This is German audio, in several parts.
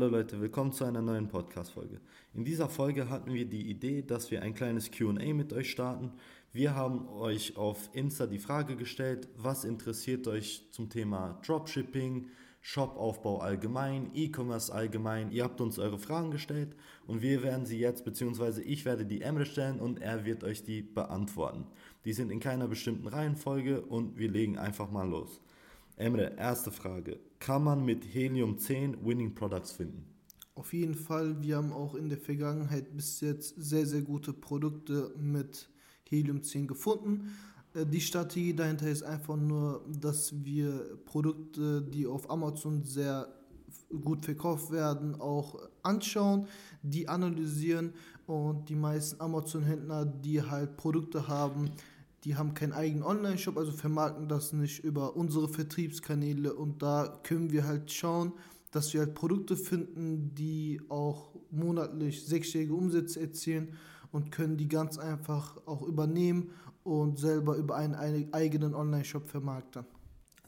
Hallo Leute, willkommen zu einer neuen Podcast-Folge. In dieser Folge hatten wir die Idee, dass wir ein kleines QA mit euch starten. Wir haben euch auf Insta die Frage gestellt, was interessiert euch zum Thema Dropshipping, Shopaufbau allgemein, E-Commerce allgemein. Ihr habt uns eure Fragen gestellt und wir werden sie jetzt, beziehungsweise ich werde die Emre stellen und er wird euch die beantworten. Die sind in keiner bestimmten Reihenfolge und wir legen einfach mal los. Emre, erste Frage. Kann man mit Helium 10 Winning Products finden? Auf jeden Fall. Wir haben auch in der Vergangenheit bis jetzt sehr, sehr gute Produkte mit Helium 10 gefunden. Äh, die Strategie dahinter ist einfach nur, dass wir Produkte, die auf Amazon sehr gut verkauft werden, auch anschauen, die analysieren und die meisten Amazon-Händler, die halt Produkte haben, die haben keinen eigenen Online-Shop, also vermarkten das nicht über unsere Vertriebskanäle und da können wir halt schauen, dass wir halt Produkte finden, die auch monatlich sechsstellige Umsätze erzielen und können die ganz einfach auch übernehmen und selber über einen, einen eigenen Online-Shop vermarkten.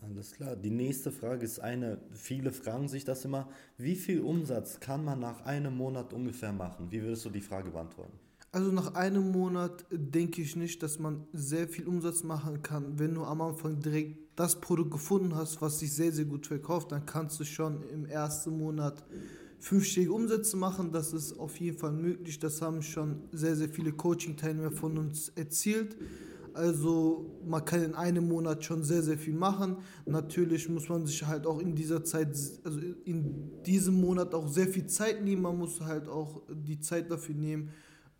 Alles klar. Die nächste Frage ist eine, viele fragen sich das immer, wie viel Umsatz kann man nach einem Monat ungefähr machen? Wie würdest du die Frage beantworten? Also nach einem Monat denke ich nicht, dass man sehr viel Umsatz machen kann. Wenn du am Anfang direkt das Produkt gefunden hast, was sich sehr, sehr gut verkauft, dann kannst du schon im ersten Monat fünfstellige Umsätze machen. Das ist auf jeden Fall möglich. Das haben schon sehr, sehr viele Coaching-Teilnehmer von uns erzielt. Also man kann in einem Monat schon sehr, sehr viel machen. Natürlich muss man sich halt auch in dieser Zeit, also in diesem Monat auch sehr viel Zeit nehmen. Man muss halt auch die Zeit dafür nehmen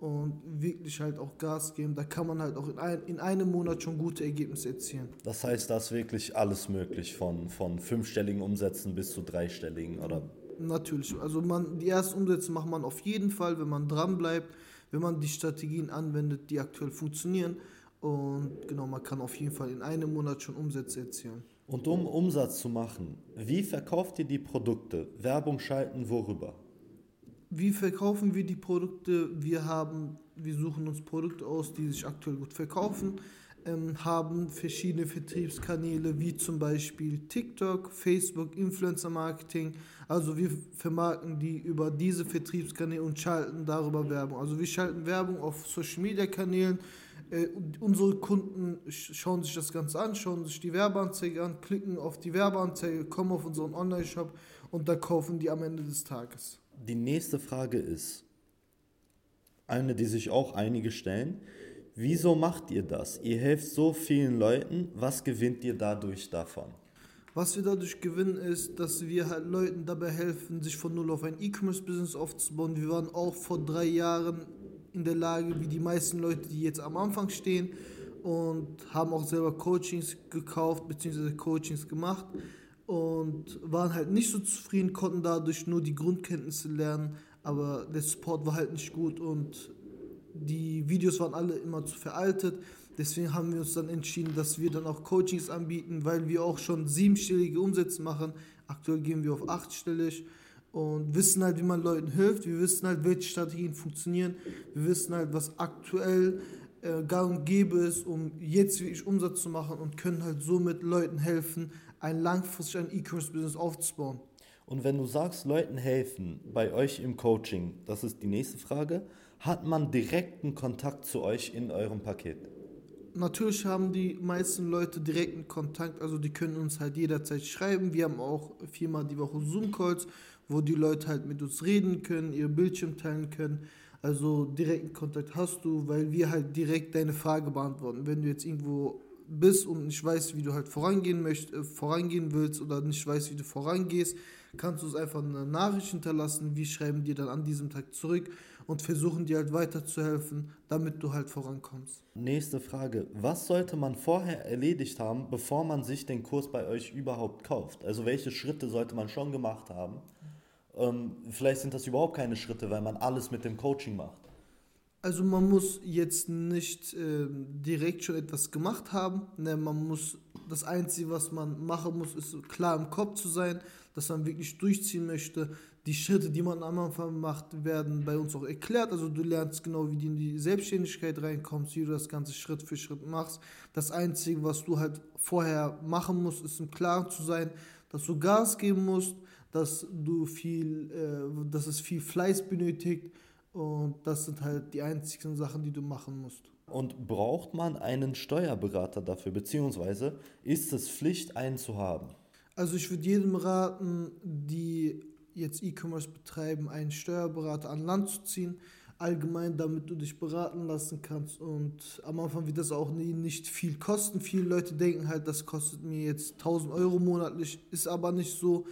und wirklich halt auch Gas geben. Da kann man halt auch in, ein, in einem Monat schon gute Ergebnisse erzielen. Das heißt, da ist wirklich alles möglich, von, von fünfstelligen Umsätzen bis zu dreistelligen, oder? Natürlich. Also man, die ersten Umsätze macht man auf jeden Fall, wenn man dran bleibt, wenn man die Strategien anwendet, die aktuell funktionieren. Und genau, man kann auf jeden Fall in einem Monat schon Umsätze erzielen. Und um Umsatz zu machen, wie verkauft ihr die Produkte? Werbung schalten, worüber? Wie verkaufen wir die Produkte? Wir haben, wir suchen uns Produkte aus, die sich aktuell gut verkaufen, ähm, haben verschiedene Vertriebskanäle wie zum Beispiel TikTok, Facebook, Influencer Marketing. Also wir vermarkten die über diese Vertriebskanäle und schalten darüber Werbung. Also wir schalten Werbung auf Social Media Kanälen äh, unsere Kunden schauen sich das Ganze an, schauen sich die Werbeanzeige an, klicken auf die Werbeanzeige, kommen auf unseren Online-Shop und dann kaufen die am Ende des Tages. Die nächste Frage ist, eine, die sich auch einige stellen. Wieso macht ihr das? Ihr helft so vielen Leuten. Was gewinnt ihr dadurch davon? Was wir dadurch gewinnen, ist, dass wir halt Leuten dabei helfen, sich von null auf ein E-Commerce-Business aufzubauen. Wir waren auch vor drei Jahren in der Lage, wie die meisten Leute, die jetzt am Anfang stehen und haben auch selber Coachings gekauft bzw. Coachings gemacht und waren halt nicht so zufrieden, konnten dadurch nur die Grundkenntnisse lernen, aber der Support war halt nicht gut und die Videos waren alle immer zu veraltet. Deswegen haben wir uns dann entschieden, dass wir dann auch Coachings anbieten, weil wir auch schon siebenstellige Umsätze machen. Aktuell gehen wir auf achtstellig und wissen halt, wie man Leuten hilft. Wir wissen halt, welche Strategien funktionieren. Wir wissen halt, was aktuell äh, gang und gäbe ist, um jetzt wirklich Umsatz zu machen und können halt somit Leuten helfen, ein langfristig ein E-Commerce-Business aufzubauen. Und wenn du sagst, Leuten helfen bei euch im Coaching, das ist die nächste Frage, hat man direkten Kontakt zu euch in eurem Paket? Natürlich haben die meisten Leute direkten Kontakt, also die können uns halt jederzeit schreiben. Wir haben auch viermal die Woche Zoom-Calls, wo die Leute halt mit uns reden können, ihr Bildschirm teilen können. Also direkten Kontakt hast du, weil wir halt direkt deine Frage beantworten. Wenn du jetzt irgendwo bist und nicht weißt, wie du halt vorangehen möchtest, äh, vorangehen willst oder nicht weißt, wie du vorangehst, kannst du es einfach eine Nachricht hinterlassen. Wir schreiben dir dann an diesem Tag zurück und versuchen dir halt weiterzuhelfen, damit du halt vorankommst. Nächste Frage. Was sollte man vorher erledigt haben, bevor man sich den Kurs bei euch überhaupt kauft? Also welche Schritte sollte man schon gemacht haben? Ähm, vielleicht sind das überhaupt keine Schritte, weil man alles mit dem Coaching macht. Also man muss jetzt nicht äh, direkt schon etwas gemacht haben. Ne, man muss das Einzige, was man machen muss, ist klar im Kopf zu sein, dass man wirklich durchziehen möchte. Die Schritte, die man am Anfang macht, werden bei uns auch erklärt. Also du lernst genau, wie du in die Selbstständigkeit reinkommst, wie du das Ganze Schritt für Schritt machst. Das Einzige, was du halt vorher machen musst, ist im Klaren zu sein, dass du Gas geben musst, dass du viel, äh, dass es viel Fleiß benötigt und das sind halt die einzigen Sachen, die du machen musst. Und braucht man einen Steuerberater dafür, beziehungsweise ist es Pflicht, einen zu haben? Also ich würde jedem raten, die jetzt E-Commerce betreiben, einen Steuerberater an Land zu ziehen. Allgemein, damit du dich beraten lassen kannst. Und am Anfang wird das auch nie, nicht viel kosten. Viele Leute denken halt, das kostet mir jetzt 1000 Euro monatlich, ist aber nicht so.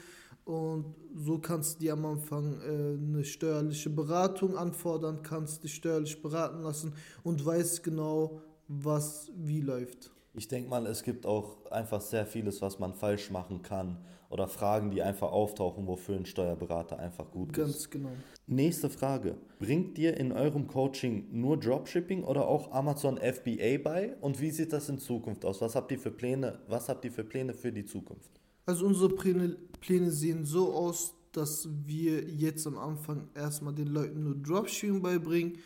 Und so kannst du dir am Anfang äh, eine steuerliche Beratung anfordern, kannst dich steuerlich beraten lassen und weißt genau, was wie läuft. Ich denke mal, es gibt auch einfach sehr vieles, was man falsch machen kann oder Fragen, die einfach auftauchen, wofür ein Steuerberater einfach gut Ganz ist. Ganz genau. Nächste Frage. Bringt dir in eurem Coaching nur Dropshipping oder auch Amazon FBA bei? Und wie sieht das in Zukunft aus? Was habt ihr für Pläne, was habt ihr für Pläne für die Zukunft? Also unsere Pläne, Pläne sehen so aus, dass wir jetzt am Anfang erstmal den Leuten nur Dropshipping beibringen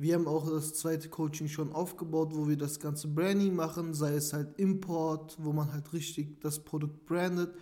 wir haben auch das zweite Coaching schon aufgebaut, wo wir das ganze Branding machen, sei es halt Import, wo man halt richtig das Produkt brandet.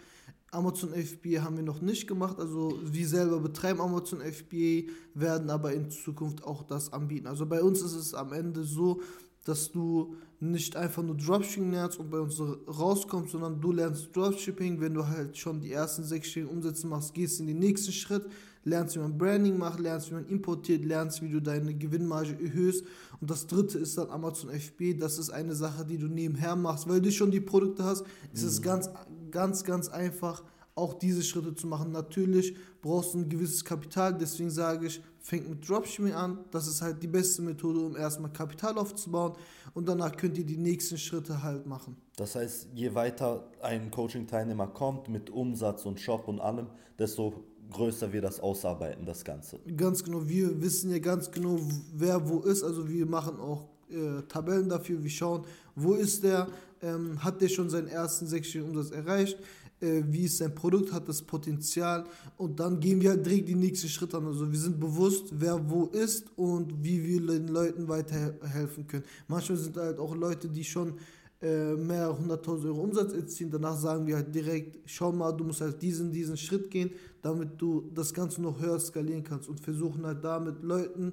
Amazon FBA haben wir noch nicht gemacht, also wir selber betreiben Amazon FBA, werden aber in Zukunft auch das anbieten. Also bei uns ist es am Ende so, dass du nicht einfach nur Dropshipping lernst und bei uns rauskommst, sondern du lernst Dropshipping, wenn du halt schon die ersten sechsstelligen Umsätze machst, gehst in den nächsten Schritt, lernst, wie man Branding macht, lernst, wie man importiert, lernst, wie du deine Gewinnmarge erhöhst. Und das dritte ist dann Amazon FB. Das ist eine Sache, die du nebenher machst, weil du schon die Produkte hast. Mhm. Es ist mhm. ganz, ganz, ganz einfach, auch diese Schritte zu machen. Natürlich brauchst du ein gewisses Kapital, deswegen sage ich, fängt mit Dropshipping an. Das ist halt die beste Methode, um erstmal Kapital aufzubauen und danach könnt ihr die nächsten Schritte halt machen. Das heißt, je weiter ein Coaching-Teilnehmer kommt mit Umsatz und Shop und allem, desto größer wir das ausarbeiten, das Ganze. Ganz genau, wir wissen ja ganz genau, wer wo ist. Also wir machen auch äh, Tabellen dafür, wir schauen, wo ist der, ähm, hat der schon seinen ersten sechsstelligen Umsatz erreicht, wie ist sein Produkt, hat das Potenzial und dann gehen wir halt direkt die nächsten Schritte an. Also wir sind bewusst, wer wo ist und wie wir den Leuten weiterhelfen können. Manchmal sind halt auch Leute, die schon äh, mehr 100.000 Euro Umsatz erzielen. Danach sagen wir halt direkt, schau mal, du musst halt diesen, diesen Schritt gehen, damit du das Ganze noch höher skalieren kannst und versuchen halt damit Leuten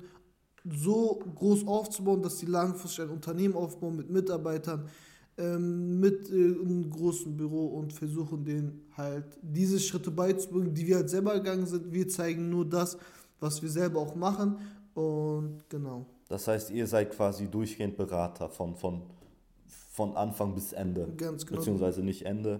so groß aufzubauen, dass sie langfristig ein Unternehmen aufbauen mit Mitarbeitern, ähm, mit äh, einem großen Büro und versuchen denen halt diese Schritte beizubringen, die wir halt selber gegangen sind. Wir zeigen nur das, was wir selber auch machen und genau. Das heißt, ihr seid quasi durchgehend Berater von, von von Anfang bis Ende. Ganz genau. Beziehungsweise nicht Ende.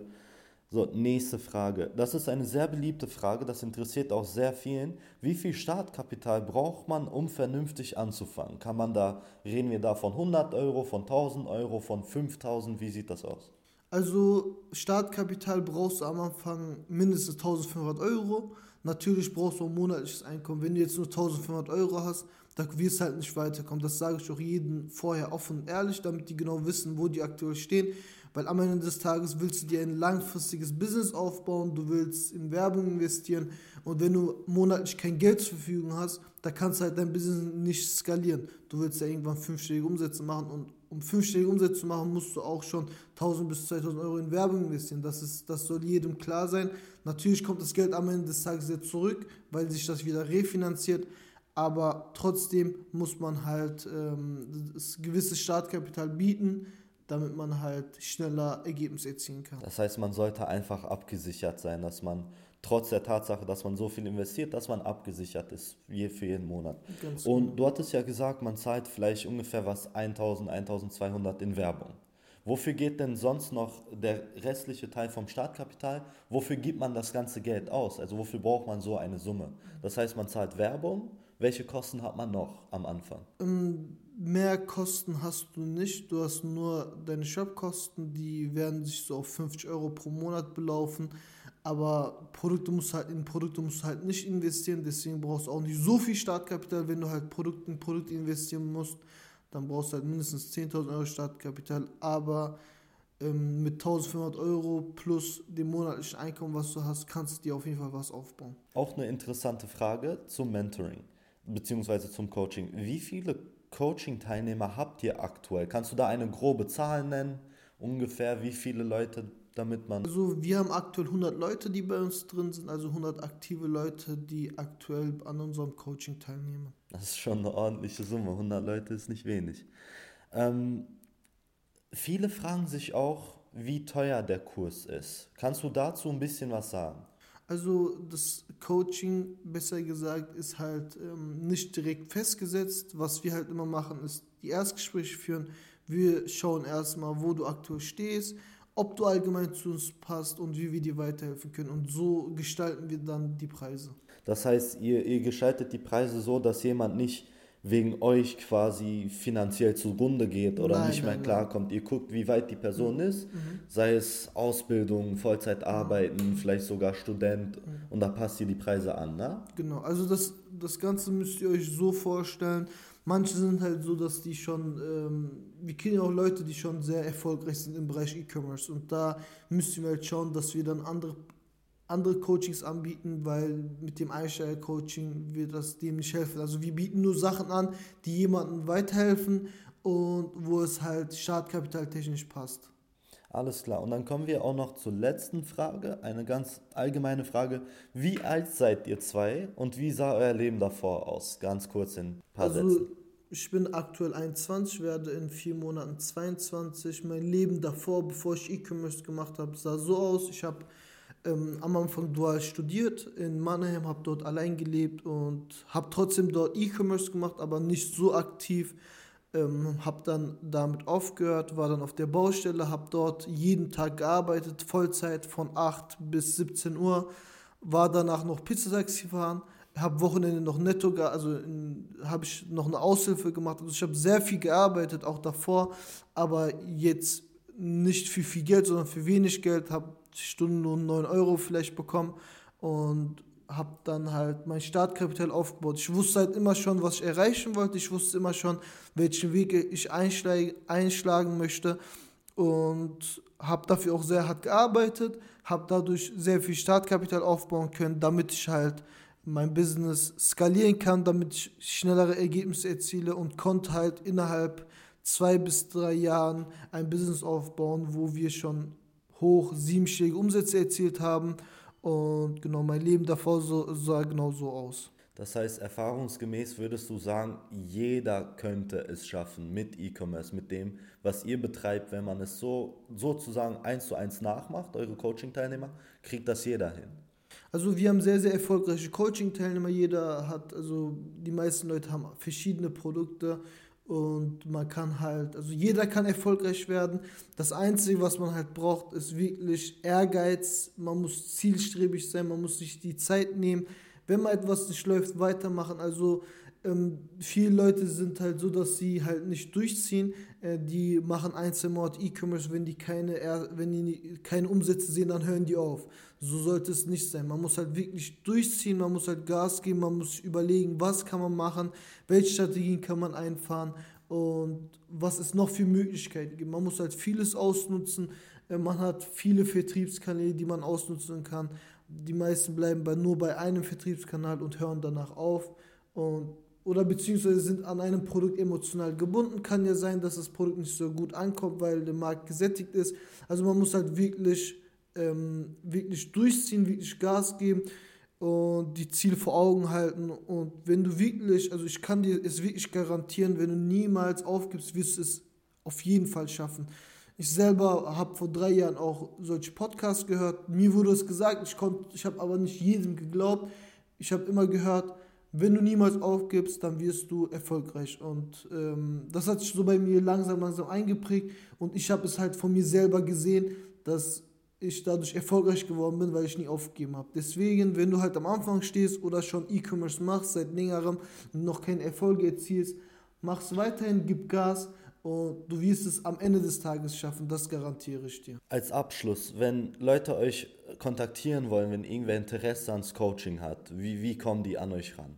So, nächste Frage. Das ist eine sehr beliebte Frage, das interessiert auch sehr vielen. Wie viel Startkapital braucht man, um vernünftig anzufangen? Kann man da, reden wir da von 100 Euro, von 1000 Euro, von 5000? Wie sieht das aus? Also, Startkapital brauchst du am Anfang mindestens 1500 Euro. Natürlich brauchst du ein monatliches Einkommen. Wenn du jetzt nur 1500 Euro hast, da wirst du halt nicht weiterkommen. Das sage ich auch jedem vorher offen und ehrlich, damit die genau wissen, wo die aktuell stehen. Weil am Ende des Tages willst du dir ein langfristiges Business aufbauen, du willst in Werbung investieren und wenn du monatlich kein Geld zur Verfügung hast, da kannst du halt dein Business nicht skalieren. Du willst ja irgendwann fünfstellige Umsätze machen und um fünfstellige Umsätze zu machen, musst du auch schon 1000 bis 2000 Euro in Werbung investieren. Das, ist, das soll jedem klar sein. Natürlich kommt das Geld am Ende des Tages jetzt zurück, weil sich das wieder refinanziert aber trotzdem muss man halt ähm, das gewisse Startkapital bieten, damit man halt schneller Ergebnisse erzielen kann. Das heißt, man sollte einfach abgesichert sein, dass man trotz der Tatsache, dass man so viel investiert, dass man abgesichert ist, je für jeden Monat. Ganz Und genau. du hattest ja gesagt, man zahlt vielleicht ungefähr was 1000, 1200 in Werbung. Wofür geht denn sonst noch der restliche Teil vom Startkapital? Wofür gibt man das ganze Geld aus? Also wofür braucht man so eine Summe? Das heißt, man zahlt Werbung, welche Kosten hat man noch am Anfang? Ähm, mehr Kosten hast du nicht. Du hast nur deine Shopkosten, die werden sich so auf 50 Euro pro Monat belaufen. Aber Produkte musst halt, in Produkte musst du halt nicht investieren, deswegen brauchst du auch nicht so viel Startkapital. Wenn du halt Produkt in Produkt investieren musst, dann brauchst du halt mindestens 10.000 Euro Startkapital. Aber ähm, mit 1500 Euro plus dem monatlichen Einkommen, was du hast, kannst du dir auf jeden Fall was aufbauen. Auch eine interessante Frage zum Mentoring beziehungsweise zum Coaching. Wie viele Coaching-Teilnehmer habt ihr aktuell? Kannst du da eine grobe Zahl nennen? Ungefähr wie viele Leute damit man... Also wir haben aktuell 100 Leute, die bei uns drin sind, also 100 aktive Leute, die aktuell an unserem Coaching teilnehmen. Das ist schon eine ordentliche Summe, 100 Leute ist nicht wenig. Ähm, viele fragen sich auch, wie teuer der Kurs ist. Kannst du dazu ein bisschen was sagen? Also das Coaching, besser gesagt, ist halt ähm, nicht direkt festgesetzt. Was wir halt immer machen, ist die Erstgespräche führen. Wir schauen erstmal, wo du aktuell stehst, ob du allgemein zu uns passt und wie wir dir weiterhelfen können. Und so gestalten wir dann die Preise. Das heißt, ihr, ihr gestaltet die Preise so, dass jemand nicht wegen euch quasi finanziell zugrunde geht oder nein, nicht mehr nein, klarkommt. Nein. Ihr guckt, wie weit die Person mhm. ist, mhm. sei es Ausbildung, Vollzeit arbeiten, mhm. vielleicht sogar Student mhm. und da passt ihr die Preise an, ne? Genau, also das, das Ganze müsst ihr euch so vorstellen. Manche sind halt so, dass die schon, ähm, wir kennen ja auch Leute, die schon sehr erfolgreich sind im Bereich E-Commerce und da müssen wir halt schauen, dass wir dann andere andere Coachings anbieten, weil mit dem Einsteiger-Coaching wird das dem nicht helfen. Also wir bieten nur Sachen an, die jemandem weiterhelfen und wo es halt startkapitaltechnisch passt. Alles klar. Und dann kommen wir auch noch zur letzten Frage, eine ganz allgemeine Frage. Wie alt seid ihr zwei und wie sah euer Leben davor aus? Ganz kurz in ein paar also, Sätzen. Ich bin aktuell 21, werde in vier Monaten 22. Mein Leben davor, bevor ich E-Commerce gemacht habe, sah so aus. Ich habe ähm, am Anfang dual studiert in Mannheim, habe dort allein gelebt und habe trotzdem dort E-Commerce gemacht, aber nicht so aktiv. Ähm, habe dann damit aufgehört, war dann auf der Baustelle, habe dort jeden Tag gearbeitet, Vollzeit von 8 bis 17 Uhr, war danach noch Pizzataxi fahren, habe Wochenende noch netto, also habe ich noch eine Aushilfe gemacht. Also ich habe sehr viel gearbeitet, auch davor, aber jetzt nicht für viel Geld, sondern für wenig Geld, habe Stundenlohn 9 Euro vielleicht bekommen und habe dann halt mein Startkapital aufgebaut. Ich wusste halt immer schon, was ich erreichen wollte. Ich wusste immer schon, welchen Weg ich einschlagen möchte und habe dafür auch sehr hart gearbeitet, habe dadurch sehr viel Startkapital aufbauen können, damit ich halt mein Business skalieren kann, damit ich schnellere Ergebnisse erziele und konnte halt innerhalb zwei bis drei Jahren ein Business aufbauen, wo wir schon hoch siebenstellige Umsätze erzielt haben. Und genau, mein Leben davor so, sah genau so aus. Das heißt, erfahrungsgemäß würdest du sagen, jeder könnte es schaffen mit E-Commerce, mit dem, was ihr betreibt, wenn man es so sozusagen eins zu eins nachmacht, eure Coaching-Teilnehmer, kriegt das jeder hin. Also wir haben sehr, sehr erfolgreiche Coaching-Teilnehmer. Jeder hat, also die meisten Leute haben verschiedene Produkte und man kann halt, also jeder kann erfolgreich werden. Das Einzige, was man halt braucht, ist wirklich Ehrgeiz. Man muss zielstrebig sein, man muss sich die Zeit nehmen. Wenn mal etwas nicht läuft, weitermachen. Also ähm, viele Leute sind halt so, dass sie halt nicht durchziehen. Äh, die machen Einzelmord, E-Commerce, wenn die keine, wenn die keine Umsätze sehen, dann hören die auf. So sollte es nicht sein. Man muss halt wirklich durchziehen, man muss halt Gas geben, man muss überlegen, was kann man machen, welche Strategien kann man einfahren und was es noch für Möglichkeiten gibt. Man muss halt vieles ausnutzen. Äh, man hat viele Vertriebskanäle, die man ausnutzen kann. Die meisten bleiben bei, nur bei einem Vertriebskanal und hören danach auf. Und oder beziehungsweise sind an einem Produkt emotional gebunden. Kann ja sein, dass das Produkt nicht so gut ankommt, weil der Markt gesättigt ist. Also man muss halt wirklich, ähm, wirklich durchziehen, wirklich Gas geben und die Ziele vor Augen halten. Und wenn du wirklich, also ich kann dir es wirklich garantieren, wenn du niemals aufgibst, wirst du es auf jeden Fall schaffen. Ich selber habe vor drei Jahren auch solche Podcasts gehört. Mir wurde es gesagt, ich, ich habe aber nicht jedem geglaubt. Ich habe immer gehört, wenn du niemals aufgibst, dann wirst du erfolgreich. Und ähm, das hat sich so bei mir langsam, langsam eingeprägt. Und ich habe es halt von mir selber gesehen, dass ich dadurch erfolgreich geworden bin, weil ich nie aufgegeben habe. Deswegen, wenn du halt am Anfang stehst oder schon E-Commerce machst seit längerem und noch keine Erfolge erzielst, mach's weiterhin, gib Gas und du wirst es am Ende des Tages schaffen, das garantiere ich dir. Als Abschluss, wenn Leute euch kontaktieren wollen, wenn irgendwer Interesse ans Coaching hat, wie, wie kommen die an euch ran?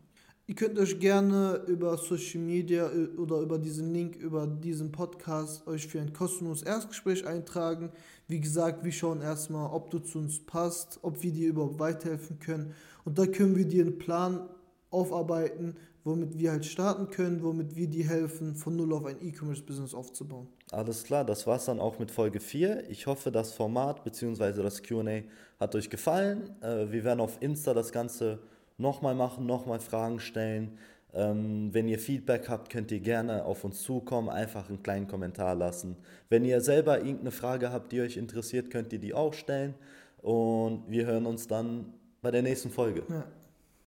Ihr könnt euch gerne über Social Media äh, oder über diesen Link, über diesen Podcast euch für ein kostenloses Erstgespräch eintragen. Wie gesagt, wir schauen erstmal, ob du zu uns passt, ob wir dir überhaupt weiterhelfen können. Und da können wir dir einen Plan aufarbeiten, womit wir halt starten können, womit wir die helfen, von null auf ein E-Commerce-Business aufzubauen. Alles klar, das war es dann auch mit Folge 4. Ich hoffe, das Format bzw. das QA hat euch gefallen. Äh, wir werden auf Insta das Ganze nochmal machen, nochmal Fragen stellen. Ähm, wenn ihr Feedback habt, könnt ihr gerne auf uns zukommen, einfach einen kleinen Kommentar lassen. Wenn ihr selber irgendeine Frage habt, die euch interessiert, könnt ihr die auch stellen. Und wir hören uns dann bei der nächsten Folge. Ja.